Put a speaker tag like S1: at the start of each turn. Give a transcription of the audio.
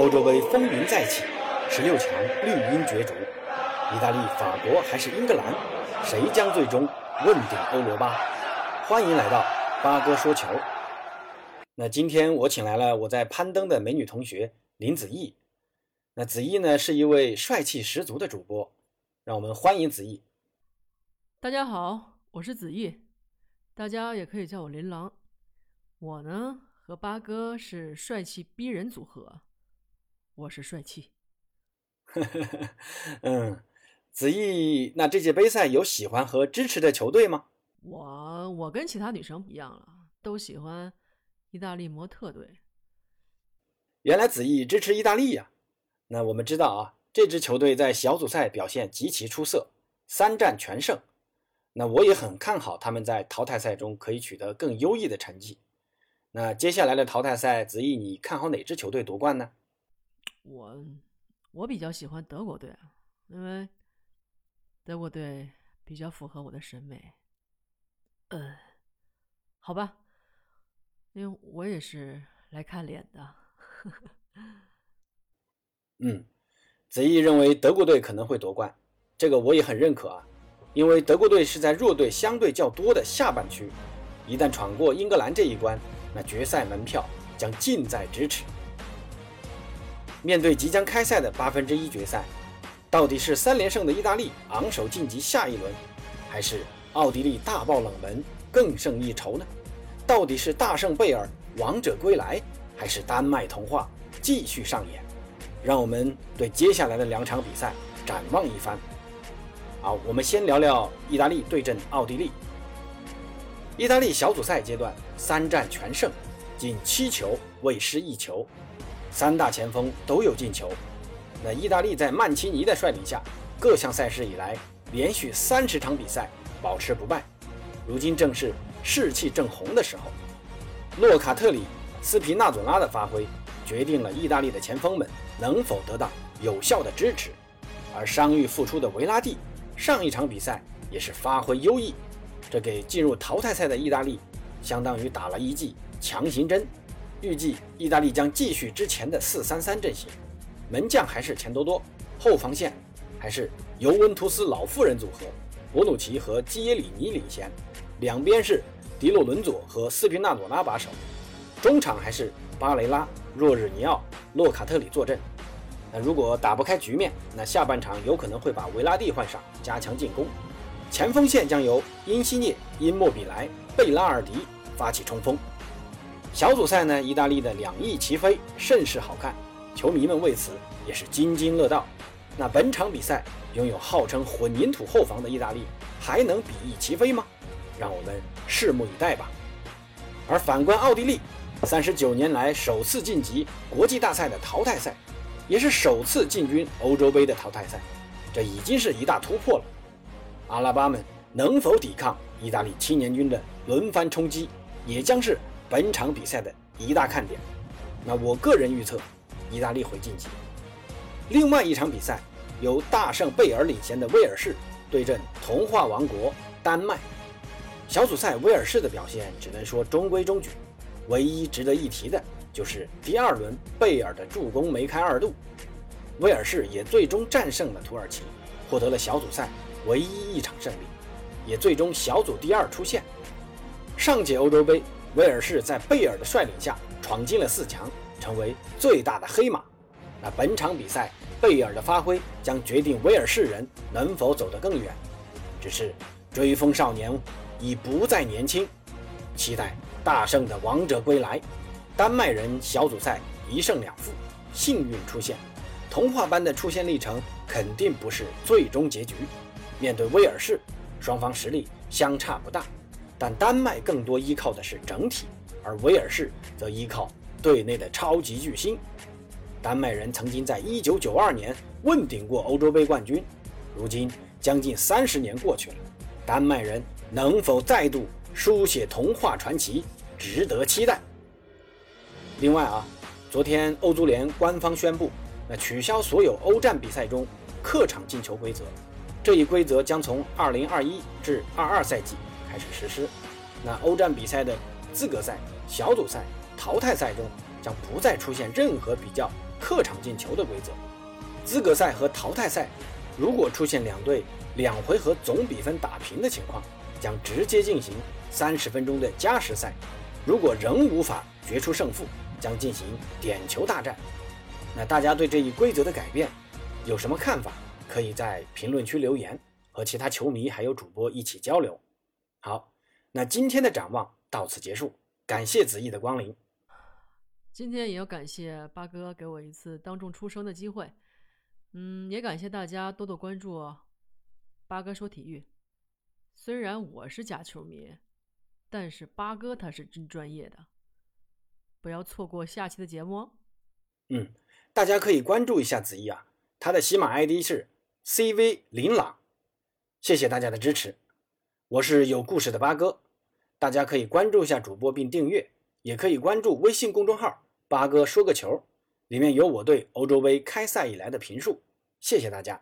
S1: 欧洲杯风云再起，十六强绿茵角逐，意大利、法国还是英格兰，谁将最终问鼎欧罗巴？欢迎来到八哥说球。那今天我请来了我在攀登的美女同学林子毅。那子毅呢是一位帅气十足的主播，让我们欢迎子毅。
S2: 大家好，我是子毅，大家也可以叫我琳琅。我呢和八哥是帅气逼人组合。我是帅气，
S1: 嗯，子毅，那这届杯赛有喜欢和支持的球队吗？
S2: 我我跟其他女生不一样了，都喜欢意大利模特队。
S1: 原来子毅支持意大利呀？那我们知道啊，这支球队在小组赛表现极其出色，三战全胜。那我也很看好他们在淘汰赛中可以取得更优异的成绩。那接下来的淘汰赛，子毅你看好哪支球队夺冠呢？
S2: 我我比较喜欢德国队啊，因为德国队比较符合我的审美。嗯，好吧，因为我也是来看脸的。
S1: 呵 呵嗯，子毅认为德国队可能会夺冠，这个我也很认可啊，因为德国队是在弱队相对较多的下半区，一旦闯过英格兰这一关，那决赛门票将近在咫尺。面对即将开赛的八分之一决赛，到底是三连胜的意大利昂首晋级下一轮，还是奥地利大爆冷门更胜一筹呢？到底是大圣贝尔王者归来，还是丹麦童话继续上演？让我们对接下来的两场比赛展望一番。好，我们先聊聊意大利对阵奥地利。意大利小组赛阶段三战全胜，仅七球未失一球。三大前锋都有进球，那意大利在曼奇尼的率领下，各项赛事以来连续三十场比赛保持不败，如今正是士气正红的时候。洛卡特里、斯皮纳佐拉的发挥，决定了意大利的前锋们能否得到有效的支持，而伤愈复出的维拉蒂，上一场比赛也是发挥优异，这给进入淘汰赛的意大利，相当于打了一剂强心针。预计意大利将继续之前的四三三阵型，门将还是钱多多，后防线还是尤文图斯老妇人组合，博努奇和基耶里尼领衔，两边是迪洛伦佐和斯皮纳佐拉把守，中场还是巴雷拉、若日尼奥、洛卡特里坐镇。那如果打不开局面，那下半场有可能会把维拉蒂换上，加强进攻。前锋线将由因西涅、因莫比莱、贝拉尔迪发起冲锋。小组赛呢，意大利的两翼齐飞，甚是好看，球迷们为此也是津津乐道。那本场比赛拥有号称混凝土后防的意大利，还能比翼齐飞吗？让我们拭目以待吧。而反观奥地利，三十九年来首次晋级国际大赛的淘汰赛，也是首次进军欧洲杯的淘汰赛，这已经是一大突破了。阿拉巴们能否抵抗意大利青年军的轮番冲击，也将是。本场比赛的一大看点，那我个人预测，意大利会晋级。另外一场比赛由大胜贝尔领衔的威尔士对阵童话王国丹麦。小组赛威尔士的表现只能说中规中矩，唯一值得一提的就是第二轮贝尔的助攻梅开二度。威尔士也最终战胜了土耳其，获得了小组赛唯一一场胜利，也最终小组第二出线。上届欧洲杯。威尔士在贝尔的率领下闯进了四强，成为最大的黑马。那本场比赛，贝尔的发挥将决定威尔士人能否走得更远。只是追风少年已不再年轻，期待大胜的王者归来。丹麦人小组赛一胜两负，幸运出线。童话般的出线历程肯定不是最终结局。面对威尔士，双方实力相差不大。但丹麦更多依靠的是整体，而威尔士则依靠队内的超级巨星。丹麦人曾经在1992年问鼎过欧洲杯冠军，如今将近三十年过去了，丹麦人能否再度书写童话传奇，值得期待。另外啊，昨天欧足联官方宣布，那取消所有欧战比赛中客场进球规则，这一规则将从2021至22赛季。开始实施，那欧战比赛的资格赛、小组赛、淘汰赛中将不再出现任何比较客场进球的规则。资格赛和淘汰赛，如果出现两队两回合总比分打平的情况，将直接进行三十分钟的加时赛。如果仍无法决出胜负，将进行点球大战。那大家对这一规则的改变有什么看法？可以在评论区留言，和其他球迷还有主播一起交流。好，那今天的展望到此结束，感谢子毅的光临。
S2: 今天也要感谢八哥给我一次当众出声的机会。嗯，也感谢大家多多关注八哥说体育。虽然我是假球迷，但是八哥他是真专业的。不要错过下期的节目哦。
S1: 嗯，大家可以关注一下子怡啊，他的喜马 ID 是 CV 林朗。谢谢大家的支持，我是有故事的八哥。大家可以关注一下主播并订阅，也可以关注微信公众号“八哥说个球”。里面有我对欧洲杯开赛以来的评述，谢谢大家。